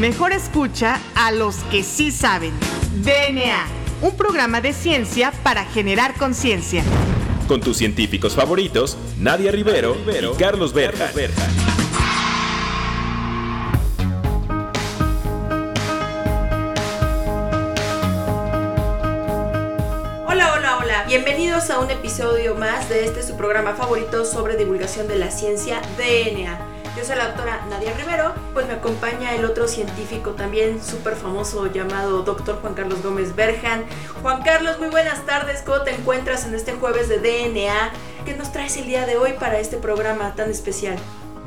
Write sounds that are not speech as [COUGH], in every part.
Mejor escucha a los que sí saben. DNA, un programa de ciencia para generar conciencia. Con tus científicos favoritos, Nadia Rivero, y Carlos Berja. Hola, hola, hola. Bienvenidos a un episodio más de este su programa favorito sobre divulgación de la ciencia DNA. Yo soy la doctora Nadia Rivero, pues me acompaña el otro científico también súper famoso llamado doctor Juan Carlos Gómez Berjan. Juan Carlos, muy buenas tardes, ¿cómo te encuentras en este jueves de DNA? ¿Qué nos traes el día de hoy para este programa tan especial?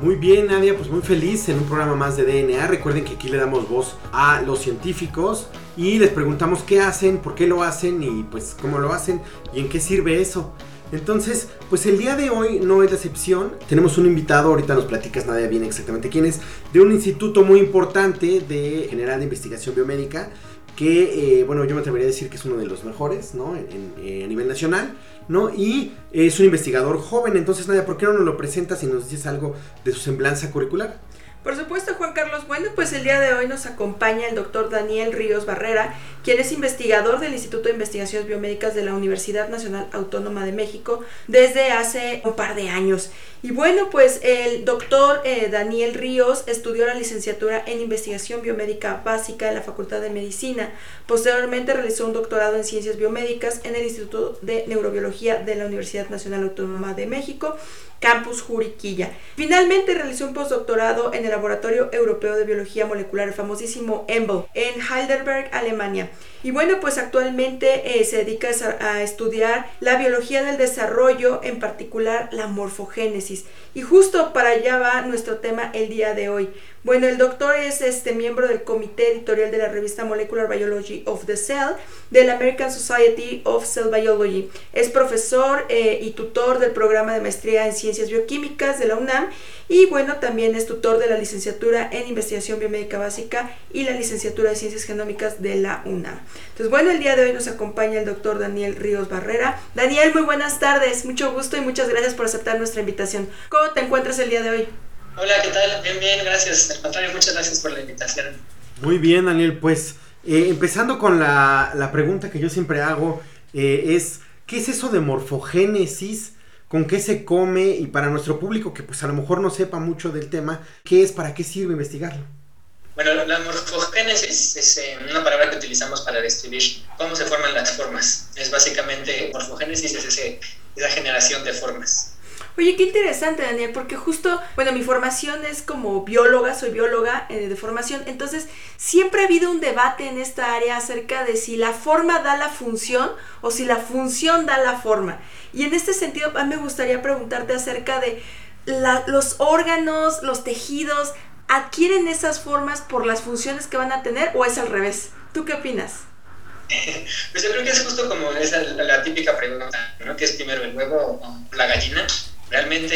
Muy bien, Nadia, pues muy feliz en un programa más de DNA. Recuerden que aquí le damos voz a los científicos y les preguntamos qué hacen, por qué lo hacen y pues cómo lo hacen y en qué sirve eso. Entonces, pues el día de hoy no es la excepción. Tenemos un invitado, ahorita nos platicas Nadia bien exactamente quién es, de un instituto muy importante de General de Investigación Biomédica, que, eh, bueno, yo me atrevería a decir que es uno de los mejores, ¿no? En- eh, a nivel nacional, ¿no? Y es un investigador joven, entonces Nadia, ¿por qué no nos lo presentas y nos dices algo de su semblanza curricular? Por supuesto, Juan Carlos. Bueno, pues el día de hoy nos acompaña el doctor Daniel Ríos Barrera, quien es investigador del Instituto de Investigaciones Biomédicas de la Universidad Nacional Autónoma de México desde hace un par de años. Y bueno, pues el doctor eh, Daniel Ríos estudió la licenciatura en Investigación Biomédica Básica en la Facultad de Medicina. Posteriormente realizó un doctorado en Ciencias Biomédicas en el Instituto de Neurobiología de la Universidad Nacional Autónoma de México Campus Juriquilla. Finalmente realizó un postdoctorado en el Laboratorio Europeo de Biología Molecular, el famosísimo EMBL, en Heidelberg, Alemania. Y bueno, pues actualmente eh, se dedica a estudiar la biología del desarrollo, en particular la morfogénesis. Y justo para allá va nuestro tema el día de hoy. Bueno, el doctor es este miembro del comité editorial de la revista Molecular Biology of the Cell de la American Society of Cell Biology. Es profesor eh, y tutor del programa de maestría en ciencias bioquímicas de la UNAM y bueno, también es tutor de la licenciatura en investigación biomédica básica y la licenciatura de ciencias genómicas de la UNAM. Entonces, bueno, el día de hoy nos acompaña el doctor Daniel Ríos Barrera. Daniel, muy buenas tardes, mucho gusto y muchas gracias por aceptar nuestra invitación. ¿Cómo te encuentras el día de hoy? Hola, ¿qué tal? Bien, bien, gracias. Al contrario, muchas gracias por la invitación. Muy bien, Daniel, pues eh, empezando con la, la pregunta que yo siempre hago, eh, es, ¿qué es eso de morfogénesis? ¿Con qué se come? Y para nuestro público que pues a lo mejor no sepa mucho del tema, ¿qué es? ¿Para qué sirve investigarlo? Bueno, la morfogénesis es eh, una palabra que utilizamos para describir cómo se forman las formas. Es básicamente, morfogénesis es ese, esa generación de formas. Oye, qué interesante, Daniel, porque justo, bueno, mi formación es como bióloga, soy bióloga eh, de formación, entonces siempre ha habido un debate en esta área acerca de si la forma da la función o si la función da la forma. Y en este sentido, a mí me gustaría preguntarte acerca de la- los órganos, los tejidos, ¿adquieren esas formas por las funciones que van a tener o es al revés? ¿Tú qué opinas? [LAUGHS] Pues yo creo que es justo como esa la, típica pregunta, ¿no? ¿Qué es primero, el huevo o la gallina? Realmente,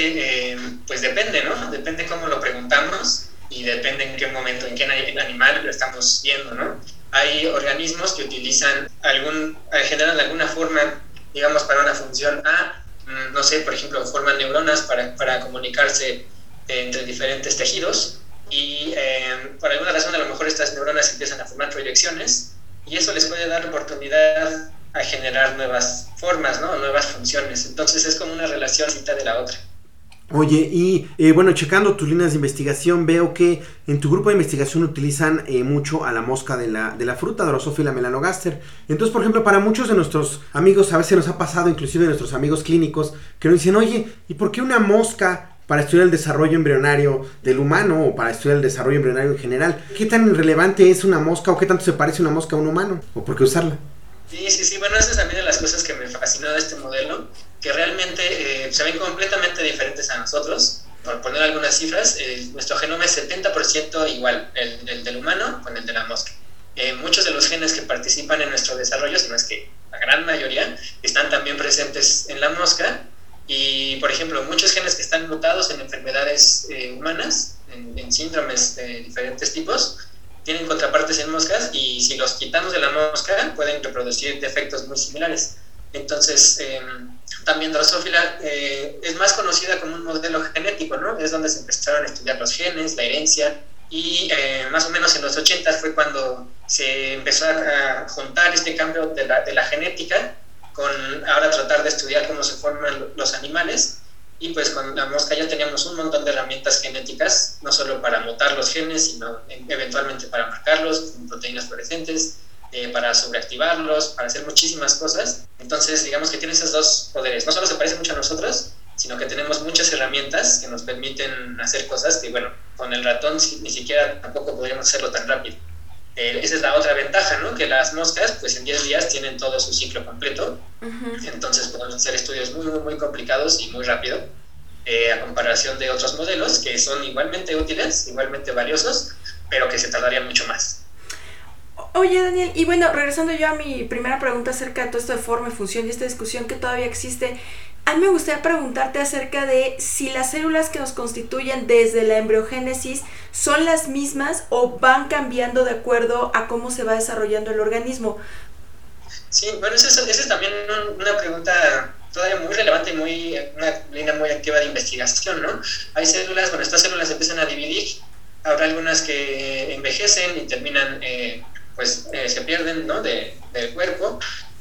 eh, pues depende, ¿no? Depende cómo lo preguntamos y depende en qué momento, en qué ani- animal lo estamos viendo, ¿no? Hay organismos que utilizan algún, eh, generan alguna forma, digamos, para una función A, mm, no sé, por ejemplo, forman neuronas para, para comunicarse eh, entre diferentes tejidos y por alguna razón a lo mejor estas neuronas empiezan a formar proyecciones y eso les puede dar oportunidad a generar nuevas formas, ¿no? nuevas funciones. Entonces es como una relación cita de la otra. Oye, y eh, bueno, checando tus líneas de investigación, veo que en tu grupo de investigación utilizan eh, mucho a la mosca de la, de la fruta, Drosophila melanogaster. Entonces, por ejemplo, para muchos de nuestros amigos, a veces nos ha pasado, inclusive de nuestros amigos clínicos, que nos dicen, oye, ¿y por qué una mosca para estudiar el desarrollo embrionario del humano o para estudiar el desarrollo embrionario en general? ¿Qué tan relevante es una mosca o qué tanto se parece una mosca a un humano? ¿O por qué usarla? Sí, sí, sí, bueno, esa es también de las cosas que me fascinó de este modelo, que realmente eh, se ven completamente diferentes a nosotros. Por poner algunas cifras, eh, nuestro genoma es 70% igual, el, el, del humano con el de la mosca. eh, muchos de los genes que participan en nuestro desarrollo, si no es que la gran mayoría, están también presentes en la mosca. Y, por ejemplo, muchos genes que están mutados en enfermedades eh, humanas, en, síndromes de diferentes tipos, tienen contrapartes en moscas y si los quitamos de la mosca pueden reproducir defectos muy similares. Entonces, em, también Drosophila eh, es más conocida como un modelo genético, ¿no? Es donde se empezaron a estudiar los genes, la herencia, y eh, más o menos en los 80 fue cuando se empezó a juntar este cambio de la, de la genética con ahora tratar de estudiar cómo se forman los animales y pues con la mosca ya teníamos un montón de herramientas genéticas, no solo para mutar los genes, sino eventualmente para marcarlos con proteínas fluorescentes, eh, para sobreactivarlos, para hacer muchísimas cosas. Entonces, digamos que tiene esos dos poderes. No solo se parece mucho a nosotros, sino que tenemos muchas herramientas que nos permiten hacer cosas que, bueno, con el ratón ni siquiera tampoco podríamos hacerlo tan rápido. Eh, esa es la otra ventaja, ¿no? Que las moscas, pues en 10 días tienen todo su ciclo completo. Entonces podemos hacer estudios muy, muy, muy complicados y muy rápido, eh, a comparación de otros modelos que son igualmente útiles, igualmente valiosos, pero que se tardarían mucho más. Oye, Daniel, y bueno, regresando yo a mi primera pregunta acerca de todo esto de forma y función y esta discusión que todavía existe, a mí me gustaría preguntarte acerca de si las células que nos constituyen desde la embriogénesis son las mismas o van cambiando de acuerdo a cómo se va desarrollando el organismo. Sí, bueno, esa es, también una pregunta todavía muy relevante y muy, una línea muy activa de investigación, ¿no? Hay células, bueno, estas células empiezan a dividir, habrá algunas que envejecen y terminan, eh, pues eh, se pierden, ¿no? De, del cuerpo,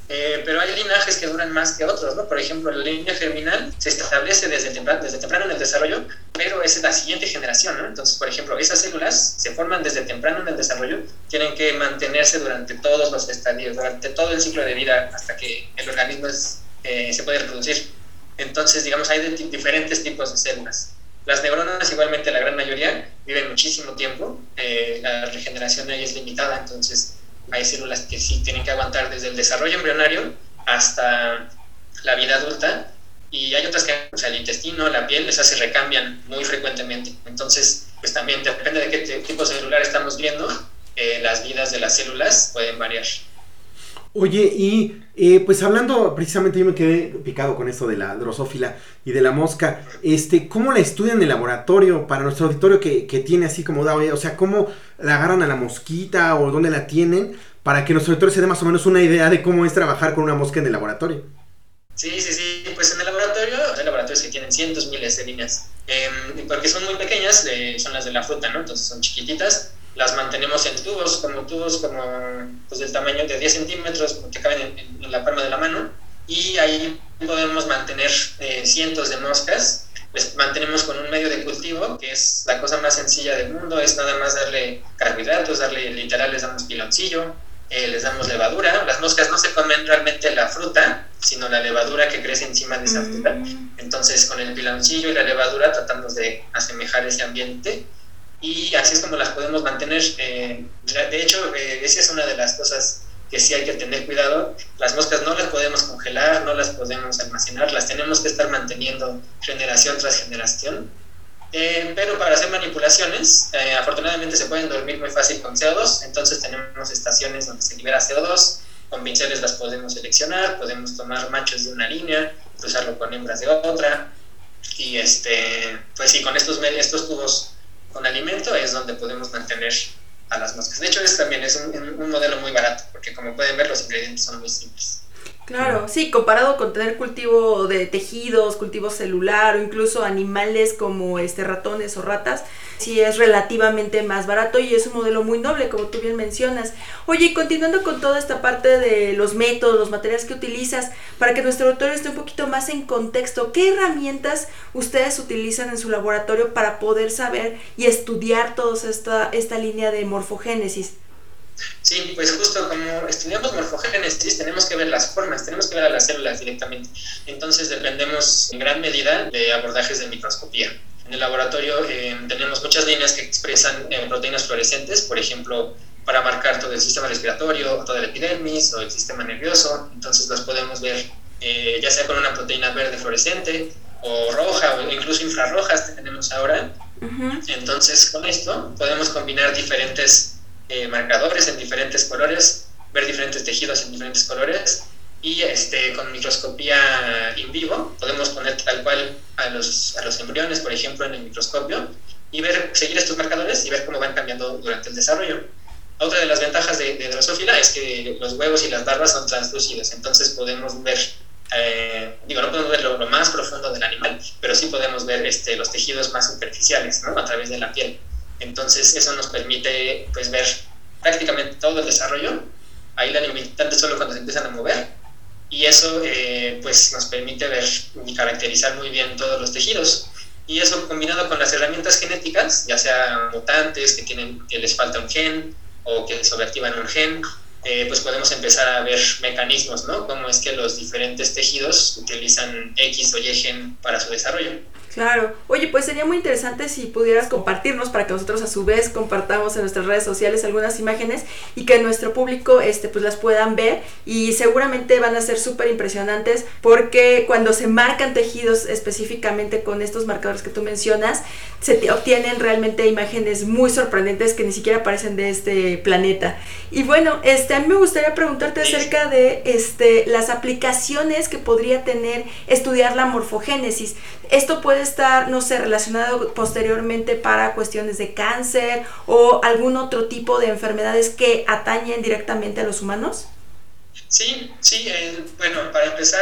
eh, pero hay linajes que duran más que otros, ¿no? Por ejemplo, la línea germinal se establece desde temprano, desde temprano en el desarrollo, pero es la siguiente generación. Entonces, por ejemplo, esas células se forman desde temprano en el desarrollo, tienen que mantenerse durante todos los estadios, durante todo el ciclo de vida hasta que el organismo eh, se puede reproducir. Entonces, digamos, hay diferentes tipos de células. Las neuronas, igualmente, la gran mayoría, viven muchísimo tiempo, eh, la regeneración ahí es limitada, entonces hay células que sí tienen que aguantar desde el desarrollo embrionario hasta la vida adulta y hay otras que, o sea, el intestino, la piel, esas se recambian muy frecuentemente. Entonces, pues también depende de qué tipo celular estamos viendo, eh, las vidas de las células pueden variar. Oye, y eh, pues hablando precisamente, yo me quedé picado con esto de la drosófila y de la mosca. Este, ¿cómo la estudian en el laboratorio para nuestro auditorio que, que tiene así como da, o sea, cómo la agarran a la mosquita o dónde la tienen para que nuestro auditorio se dé más o menos una idea de cómo es trabajar con una mosca en el laboratorio? Sí, sí, sí, pues en el laboratorio, hay laboratorios que tienen cientos, miles de líneas, em, porque son muy pequeñas, eh, son las de la fruta, ¿no? Entonces son chiquititas las mantenemos en tubos, como tubos como pues, del tamaño de 10 centímetros que caben en, la palma de la mano y ahí podemos mantener eh, cientos de moscas. Les mantenemos con un medio de cultivo que es la cosa más sencilla del mundo, es nada más darle carbohidratos, darle literal, les damos piloncillo, eh, les damos levadura. Las moscas no se comen realmente la fruta, sino la levadura que crece encima de esa fruta. Mm. Entonces, con el piloncillo y la levadura tratamos de asemejar ese ambiente y así es como las podemos mantener. Eh, de hecho, eh, esa es una de las cosas que sí hay que tener cuidado. Las moscas no las podemos congelar, no las podemos almacenar, las tenemos que estar manteniendo generación tras generación. Eh, pero para hacer manipulaciones, afortunadamente se pueden dormir muy fácil con CO2, entonces tenemos estaciones donde se libera CO2, con pinceles las podemos seleccionar, podemos tomar machos de una línea, cruzarlo con hembras de otra, y este, pues sí, con estos, estos tubos con alimento es donde podemos mantener a las moscas. De hecho, es también es un, un modelo muy barato, porque como pueden ver, los ingredientes son muy simples. Claro, sí, comparado con tener cultivo de tejidos, cultivo celular o incluso animales como este ratones o ratas, sí es relativamente más barato y es un modelo muy noble, como tú bien mencionas. Oye, continuando con toda esta parte de los métodos, los materiales que utilizas, para que nuestro autor esté un poquito más en contexto, ¿qué herramientas ustedes utilizan en su laboratorio para poder saber y estudiar toda esta, esta línea de morfogénesis? Sí, pues justo como estudiamos morfogénesis, tenemos que ver las formas, tenemos que ver a las células directamente. Entonces dependemos en gran medida de abordajes de microscopía. En el laboratorio eh, tenemos muchas líneas que expresan eh, proteínas fluorescentes, por ejemplo, para marcar todo el sistema respiratorio, toda la epidermis o el sistema nervioso. Entonces las podemos ver eh, ya sea con una proteína verde fluorescente o roja o incluso infrarrojas que tenemos ahora. Entonces con esto podemos combinar diferentes eh, marcadores en diferentes colores, ver diferentes tejidos en diferentes colores y este, con microscopía in vivo podemos poner tal cual a los, a los embriones, por ejemplo, en el microscopio y ver, seguir estos marcadores y ver cómo van cambiando durante el desarrollo. Otra de las ventajas de, de Drosophila es que los huevos y las larvas son translúcidos, entonces podemos ver, eh, digo, no podemos ver lo, más profundo del animal, pero sí podemos ver este, los tejidos más superficiales, ¿no? A través de la piel. Entonces eso nos permite pues ver prácticamente todo el desarrollo. Ahí la limitante solo cuando se empiezan a mover y eso eh, pues nos permite ver y caracterizar muy bien todos los tejidos. Y eso combinado con las herramientas genéticas, ya sea mutantes que, tienen, que les falta un gen o que sobreactivan un gen, eh, pues podemos empezar a ver mecanismos, ¿no? Cómo es que los diferentes tejidos utilizan X o Y gen para su desarrollo. Claro. Oye, pues sería muy interesante si pudieras compartirnos para que nosotros a su vez compartamos en nuestras redes sociales algunas imágenes y que nuestro público este, pues las puedan ver y seguramente van a ser súper impresionantes porque cuando se marcan tejidos específicamente con estos marcadores que tú mencionas, se obtienen realmente imágenes muy sorprendentes que ni siquiera aparecen de este planeta. Y bueno, este, a mí me gustaría preguntarte acerca de este, las aplicaciones que podría tener estudiar la morfogénesis. Esto puede estar, no sé, relacionado posteriormente para cuestiones de cáncer o algún otro tipo de enfermedades que atañen directamente a los humanos? Sí, sí, eh, bueno, para empezar,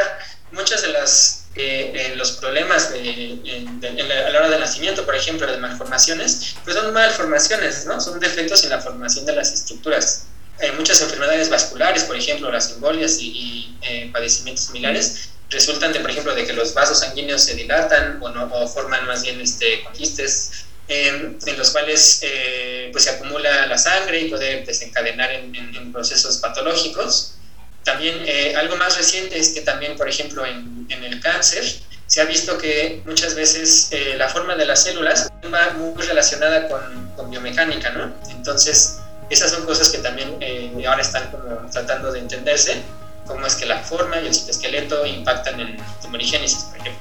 muchas de las eh, eh, los problemas de, a la hora del nacimiento, por ejemplo, de malformaciones, pues son malformaciones, ¿no? Son defectos en la formación de las estructuras. Hay muchas enfermedades vasculares, por ejemplo, las embolias y, padecimientos similares, resultan de, por ejemplo, de que los vasos sanguíneos se dilatan o, no, o forman más bien este, conquistes en, los cuales eh, pues se acumula la sangre y puede desencadenar en, procesos patológicos. También eh, algo más reciente es que también, por ejemplo, en, el cáncer, se ha visto que muchas veces eh, la forma de las células va muy relacionada con, con, biomecánica, ¿no? Entonces, esas son cosas que también ahora están como tratando de entenderse cómo es que la forma y el citoesqueleto impactan en tumorigénesis, por.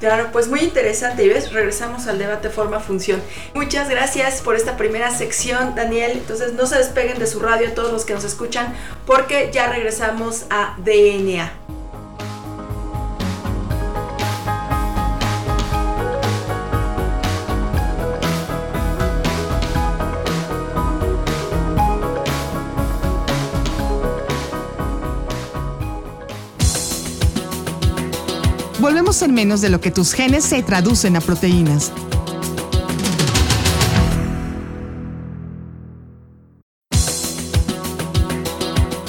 Claro, pues muy interesante. Y ves, regresamos al debate forma-función. Muchas gracias por esta primera sección, Daniel. Entonces no se despeguen de su radio todos los que nos escuchan, porque ya regresamos a DNA. En menos de lo que tus genes se traducen a proteínas.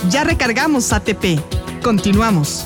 Ya recargamos ATP. Continuamos.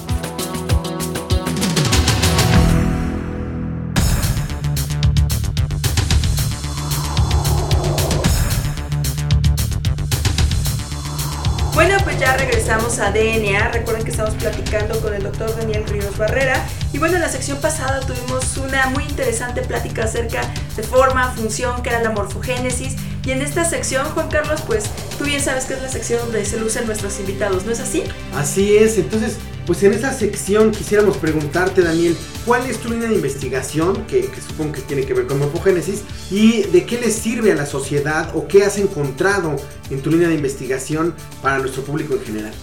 Bueno, pues ya regresamos a DNA. Recuerden que estamos platicando con el doctor Daniel Ríos Barrera. Y bueno, en la sección pasada tuvimos una muy interesante plática acerca de forma, función, que era la morfogénesis. Y en esta sección, Juan Carlos, pues tú bien sabes que es la sección donde se lucen nuestros invitados, ¿no es así? Así es, entonces, pues en esta sección quisiéramos preguntarte, Daniel, ¿cuál es tu línea de investigación, que, que supongo que tiene que ver con morfogénesis, y de qué le sirve a la sociedad o qué has encontrado en tu línea de investigación para nuestro público en general?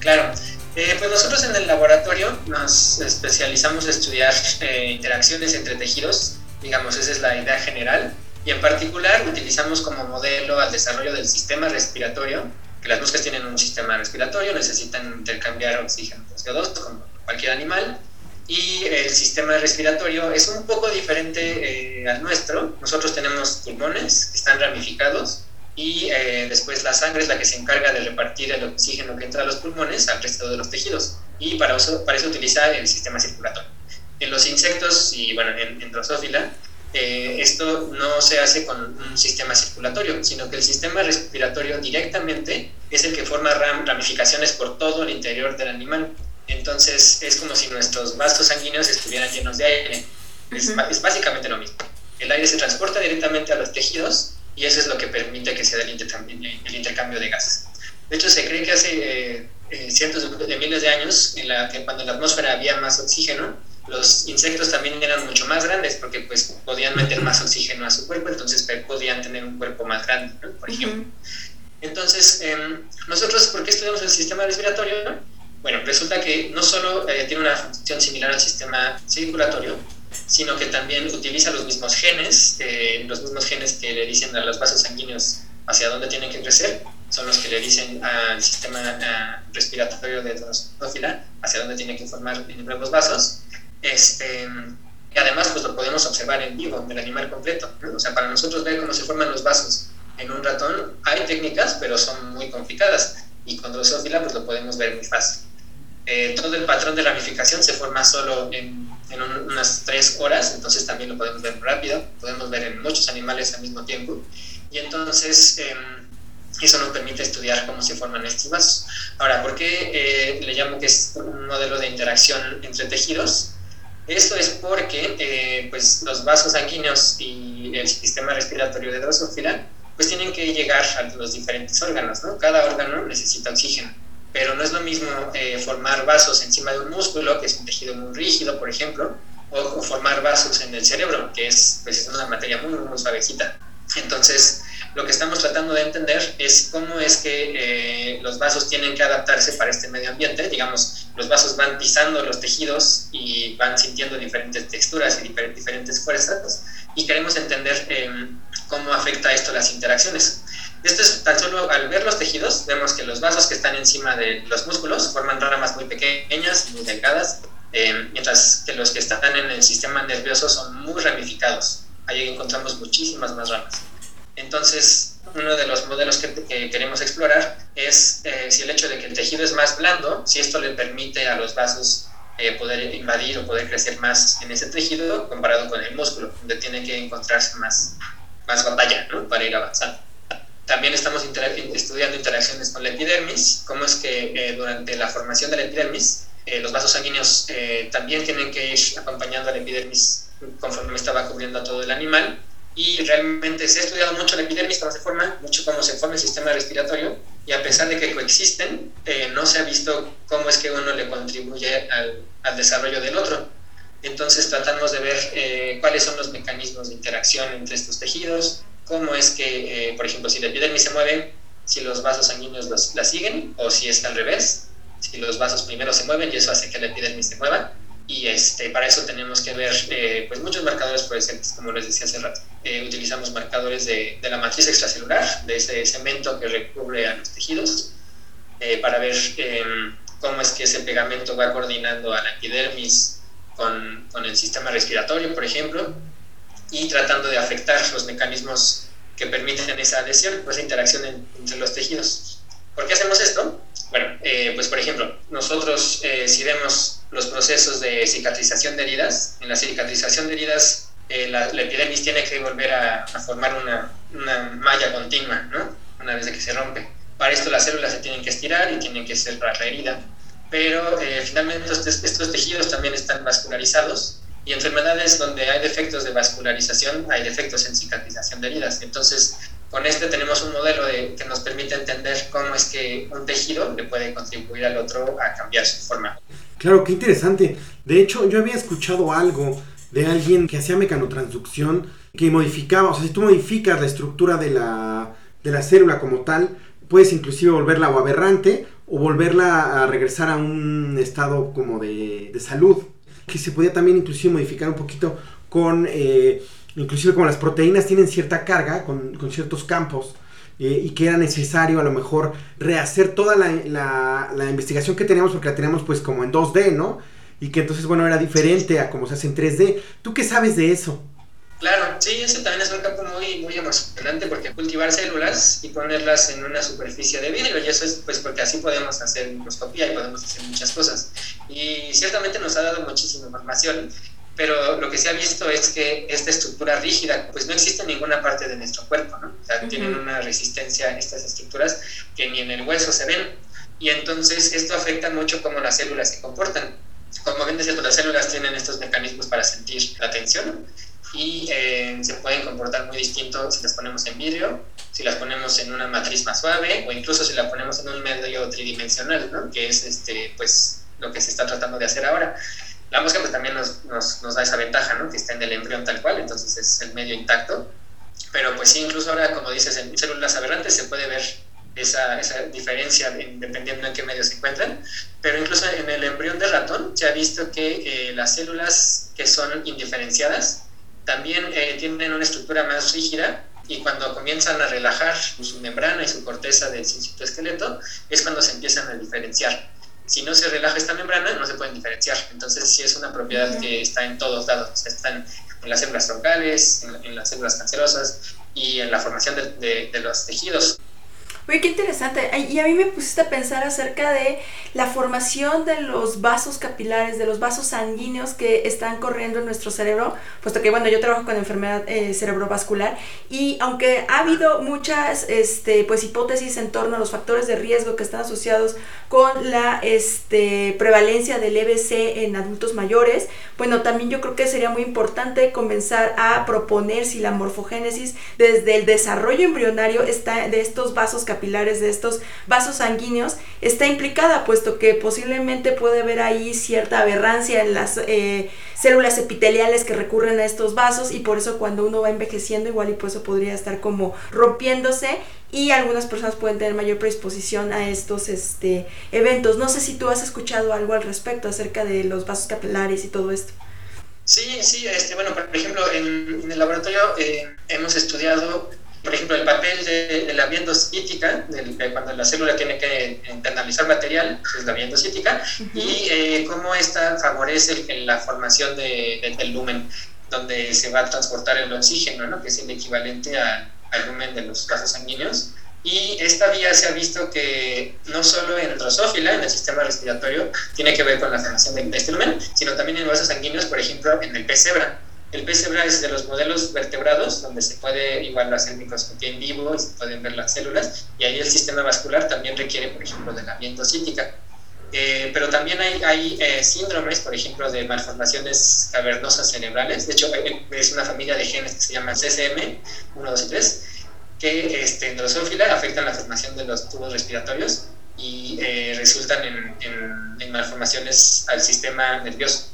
Claro, eh, pues nosotros en el laboratorio nos especializamos en estudiar eh, interacciones entre tejidos, digamos, esa es la idea general, y en particular utilizamos como modelo al desarrollo del sistema respiratorio, que las moscas tienen un sistema respiratorio, necesitan intercambiar oxígeno con CO2 como cualquier animal, y el sistema respiratorio es un poco diferente eh, al nuestro. Nosotros tenemos pulmones que están ramificados, y eh, después la sangre es la que se encarga de repartir el oxígeno que entra a los pulmones al resto de los tejidos y para eso, para eso utiliza el sistema circulatorio. En los insectos y bueno, en, en Drosophila, eh, esto no se hace con un sistema circulatorio, sino que el sistema respiratorio directamente es el que forma ramificaciones por todo el interior del animal. Entonces es como si nuestros vasos sanguíneos estuvieran llenos de aire. Es, es básicamente lo mismo. El aire se transporta directamente a los tejidos y eso es lo que permite que se dé el, intercambio, de gases. De hecho, se cree que hace eh, eh, cientos de miles de años, en la, que cuando en la atmósfera había más oxígeno, los insectos también eran mucho más grandes porque pues podían meter más oxígeno a su cuerpo, entonces podían tener un cuerpo más grande, por ejemplo. Entonces, em, nosotros, ¿por qué estudiamos el sistema respiratorio? Bueno, resulta que no solo eh, tiene una función similar al sistema circulatorio, sino que también utiliza los mismos genes, eh, los mismos genes que le dicen a los vasos sanguíneos hacia dónde tienen que crecer, son los que le dicen al sistema respiratorio de drosófila hacia dónde tienen que formar nuevos vasos. Este, y además, pues lo podemos observar en vivo, en el animal completo. O sea, para nosotros ver cómo se forman los vasos en un ratón, hay técnicas, pero son muy complicadas. Y con drosófila, pues lo podemos ver muy fácil. Eh, todo el patrón de ramificación se forma solo en, en unas tres horas, entonces también lo podemos ver rápido. Podemos ver en muchos animales al mismo tiempo. Y entonces, eh, eso nos permite estudiar cómo se forman estos vasos. Ahora, ¿por qué eh, le llamo que es un modelo de interacción entre tejidos? Esto es porque eh, pues, los vasos sanguíneos y el sistema respiratorio de drosófila pues tienen que llegar a los diferentes órganos, ¿no? Cada órgano necesita oxígeno, pero no es lo mismo eh, formar vasos encima de un músculo, que es un tejido muy rígido, por ejemplo, o, formar vasos en el cerebro, que es, pues, es una materia muy, muy suavecita. Entonces, lo que estamos tratando de entender es cómo es que eh, los vasos tienen que adaptarse para este medio ambiente. Digamos, los vasos van pisando los tejidos y van sintiendo diferentes texturas y diferentes fuerzas y queremos entender em, cómo afecta esto las interacciones. Esto es tan solo al ver los tejidos, vemos que los vasos que están encima de los músculos forman ramas muy pequeñas, muy delgadas, em, mientras que los que están en el sistema nervioso son muy ramificados. Ahí encontramos muchísimas más ramas. Entonces, uno de los modelos que, queremos explorar es eh, si el hecho de que el tejido es más blando, si esto le permite a los vasos eh, poder invadir o poder crecer más en ese tejido comparado con el músculo, donde tiene que encontrarse más, más batalla ¿no? para ir avanzando. También estamos estudiando interacciones con la epidermis, cómo es que eh, durante la formación de la epidermis, los vasos sanguíneos también tienen que ir acompañando a la epidermis conforme estaba cubriendo a todo el animal y realmente se ha estudiado mucho la epidermis, cómo se forma, mucho cómo se forma el sistema respiratorio y a pesar de que coexisten, eh, no se ha visto cómo es que uno le contribuye al, desarrollo del otro. Entonces tratamos de ver eh, cuáles son los mecanismos de interacción entre estos tejidos, cómo es que, eh, por ejemplo, si la epidermis se mueve, si los vasos sanguíneos los, la siguen o si es al revés, si los vasos primero se mueven y eso hace que la epidermis se mueva. Y este, para eso tenemos que ver eh, pues muchos marcadores presentes, como les decía hace rato. Eh, utilizamos marcadores de, de, la matriz extracelular, de ese cemento que recubre a los tejidos, eh, para ver em, cómo es que ese pegamento va coordinando a la epidermis con, con, el sistema respiratorio, por ejemplo, y tratando de afectar los mecanismos que permiten esa adhesión, esa interacción entre los tejidos. ¿Por qué hacemos esto? Bueno, pues por ejemplo, nosotros si vemos los procesos de cicatrización de heridas. En la cicatrización de heridas, eh, la, epidermis tiene que volver a, formar una, una, malla continua, ¿no? Una vez que se rompe. Para esto las células se tienen que estirar y tienen que cerrar la herida. Pero eh, finalmente estos, estos tejidos también están vascularizados y enfermedades donde hay defectos de vascularización, hay defectos en cicatrización de heridas. Entonces, con este tenemos un modelo de, que nos permite entender cómo es que un tejido le puede contribuir al otro a cambiar su forma. Claro, qué interesante. De hecho, yo había escuchado algo de alguien que hacía mecanotransducción, que modificaba, o sea, si tú modificas la estructura de la, de la célula como tal, puedes inclusive volverla o aberrante o volverla a regresar a un estado como de, de salud. Que se podía también inclusive modificar un poquito con, eh, inclusive como las proteínas tienen cierta carga con, con ciertos campos eh, y que era necesario a lo mejor rehacer toda la, la, investigación que teníamos porque la teníamos pues como en 2D, ¿no? Y que entonces, bueno, era diferente a como se hace en 3D. ¿Tú qué sabes de eso? Claro, sí, ese también es un campo muy, muy emocionante porque cultivar células y ponerlas en una superficie de vidrio, y eso es pues porque así podemos hacer microscopía y podemos hacer muchas cosas. Y ciertamente nos ha dado muchísima información pero lo que se ha visto es que esta estructura rígida, pues no existe en ninguna parte de nuestro cuerpo, ¿no? O sea, tienen una resistencia en estas estructuras que ni en el hueso se ven, y entonces esto afecta mucho cómo las células se comportan. Como ven, cierto, las células tienen estos mecanismos para sentir la tensión y eh, se pueden comportar muy distinto si las ponemos en vidrio, si las ponemos en una matriz más suave o incluso si la ponemos en un medio tridimensional, ¿no? que es este, pues, lo que se está tratando de hacer ahora. La mosca pues también nos, nos, nos, da esa ventaja, ¿no? Que está en el embrión tal cual, entonces es el medio intacto. Pero pues sí, incluso ahora, como dices, en células aberrantes se puede ver esa, esa diferencia dependiendo en qué medio se encuentran, pero incluso en el embrión de ratón se ha visto que eh, las células que son indiferenciadas también eh, tienen una estructura más rígida y cuando comienzan a relajar su membrana y su corteza del citoesqueleto es cuando se empiezan a diferenciar. Si no se relaja esta membrana, no se pueden diferenciar. Entonces, sí es una propiedad que está en todos lados. están en las células troncales, en, las células cancerosas y en la formación de los tejidos. Oye, qué interesante. Y a mí me pusiste a pensar acerca de la formación de los vasos capilares, de los vasos sanguíneos que están corriendo en nuestro cerebro, puesto que, bueno, yo trabajo con enfermedad eh, cerebrovascular y aunque ha habido muchas este, pues, hipótesis en torno a los factores de riesgo que están asociados con la este, prevalencia del EBC en adultos mayores, bueno, también yo creo que sería muy importante comenzar a proponer si la morfogénesis desde el desarrollo embrionario está de estos vasos capilares capilares de estos vasos sanguíneos está implicada, puesto que posiblemente puede haber ahí cierta aberrancia en las eh, células epiteliales que recurren a estos vasos y por eso cuando uno va envejeciendo igual y por eso podría estar como rompiéndose y algunas personas pueden tener mayor predisposición a estos este, eventos. No sé si tú has escuchado algo al respecto acerca de los vasos capilares y todo esto. Sí, sí, este, bueno, por ejemplo, en, el laboratorio eh, hemos estudiado por ejemplo, el papel de, la viendocítica, cuando la célula tiene que internalizar material, es la viendocítica, y eh, cómo esta favorece la formación del lumen, donde se va a transportar el oxígeno, ¿no? que es el equivalente al lumen de los vasos sanguíneos. Y esta vía se ha visto que no solo en drosófila, en el sistema respiratorio, tiene que ver con la formación de este lumen, sino también en vasos sanguíneos, por ejemplo, en el pez cebra el pez es de los modelos vertebrados, donde se puede igual hacer microscopía en vivo y se pueden ver las células, y ahí el sistema vascular también requiere, por ejemplo, de la viendocítica. Eh, pero también hay, hay eh, síndromes, por ejemplo, de malformaciones cavernosas cerebrales. De hecho, es una familia de genes que se llama CCM, 1, 2 y 3, que este, en drosófila afectan la formación de los tubos respiratorios y eh, resultan en malformaciones al sistema nervioso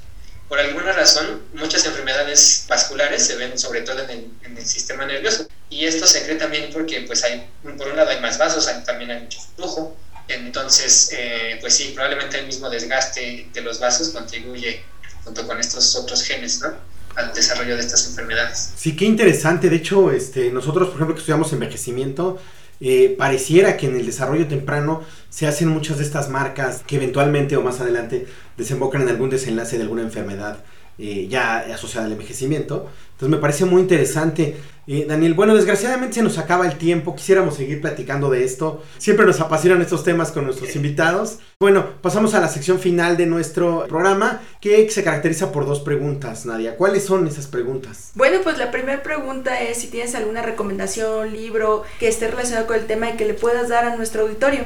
por alguna razón, muchas enfermedades vasculares se ven sobre todo en el, sistema nervioso. Y esto se cree también porque, pues, hay, por un lado hay más vasos, también hay mucho flujo. Entonces, eh, pues sí, probablemente el mismo desgaste de los vasos contribuye, junto con estos otros genes, ¿no? al desarrollo de estas enfermedades. Sí, qué interesante. De hecho, este, nosotros, por ejemplo, que estudiamos envejecimiento, eh, pareciera que en el desarrollo temprano se hacen muchas de estas marcas que eventualmente o más adelante desembocan en algún desenlace de alguna enfermedad eh, ya asociada al envejecimiento. Entonces me parece muy interesante. Eh, Daniel, bueno, desgraciadamente se nos acaba el tiempo, quisiéramos seguir platicando de esto. Siempre nos apasionan estos temas con nuestros invitados. Bueno, pasamos a la sección final de nuestro programa, que se caracteriza por dos preguntas, Nadia. ¿Cuáles son esas preguntas? Bueno, pues la primera pregunta es si tienes alguna recomendación, libro que esté relacionado con el tema y que le puedas dar a nuestro auditorio.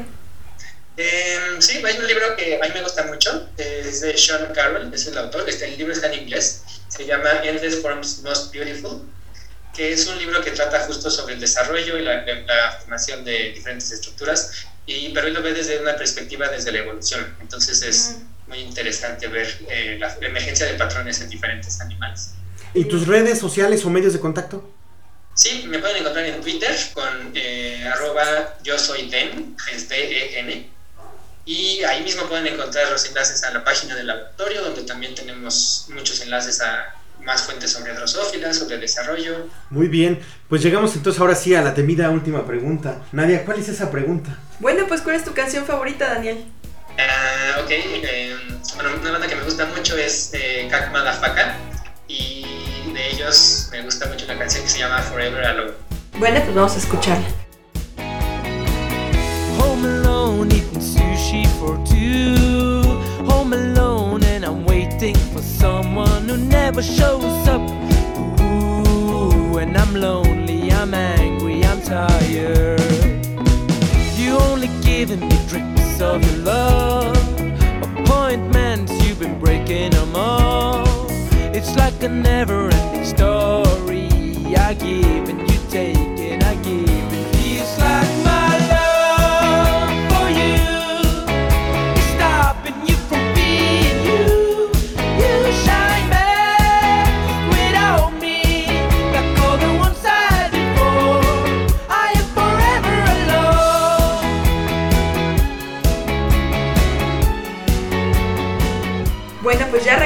Em, sí, hay un libro que a mí me gusta mucho, es de Sean Carroll, es el autor, este, el libro está en inglés, se llama Endless Forms Most Beautiful, que es un libro que trata justo sobre el desarrollo y la, formación de diferentes estructuras, y, pero él lo ve desde una perspectiva desde la evolución, entonces es muy interesante ver eh, la, emergencia de patrones en diferentes animales. ¿Y tus redes sociales o medios de contacto? Sí, me pueden encontrar en Twitter con eh, arroba yo soy Den, es D-E-N, y ahí mismo pueden encontrar los enlaces a la página del laboratorio, donde también tenemos muchos enlaces a más fuentes sobre drosófila, sobre desarrollo. Muy bien, pues llegamos entonces ahora sí a la temida última pregunta. Nadia, ¿cuál es esa pregunta? Bueno, pues ¿cuál es tu canción favorita, Daniel? Ah, ok, eh, bueno, una banda que me gusta mucho es eh, Kak Madafaka y de ellos me gusta mucho una canción que se llama Forever Alone. Bueno, pues vamos a escucharla. Sushi for two. Home alone, and I'm waiting for someone who never shows up. Ooh, and I'm lonely, I'm angry, I'm tired. You only giving me drips of your love. Appointments, you've been breaking them all. It's like a never ending story. I give and you take,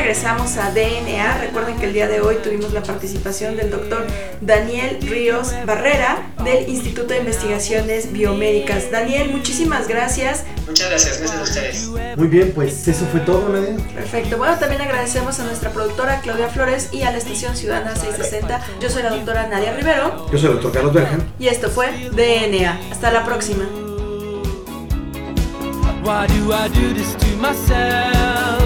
regresamos a DNA. Recuerden que el día de hoy tuvimos la participación del doctor Daniel Ríos Barrera del Instituto de Investigaciones Biomédicas. Daniel, muchísimas gracias. Muchas gracias, gracias a ustedes. Muy bien, pues eso fue todo, Nadia. Perfecto. Bueno, también agradecemos a nuestra productora Claudia Flores y a la estación Ciudadana 660. Yo soy la doctora Nadia Rivero. Yo soy el doctor Carlos Berjan. Y esto fue DNA. Hasta la próxima. Why do I do this to myself?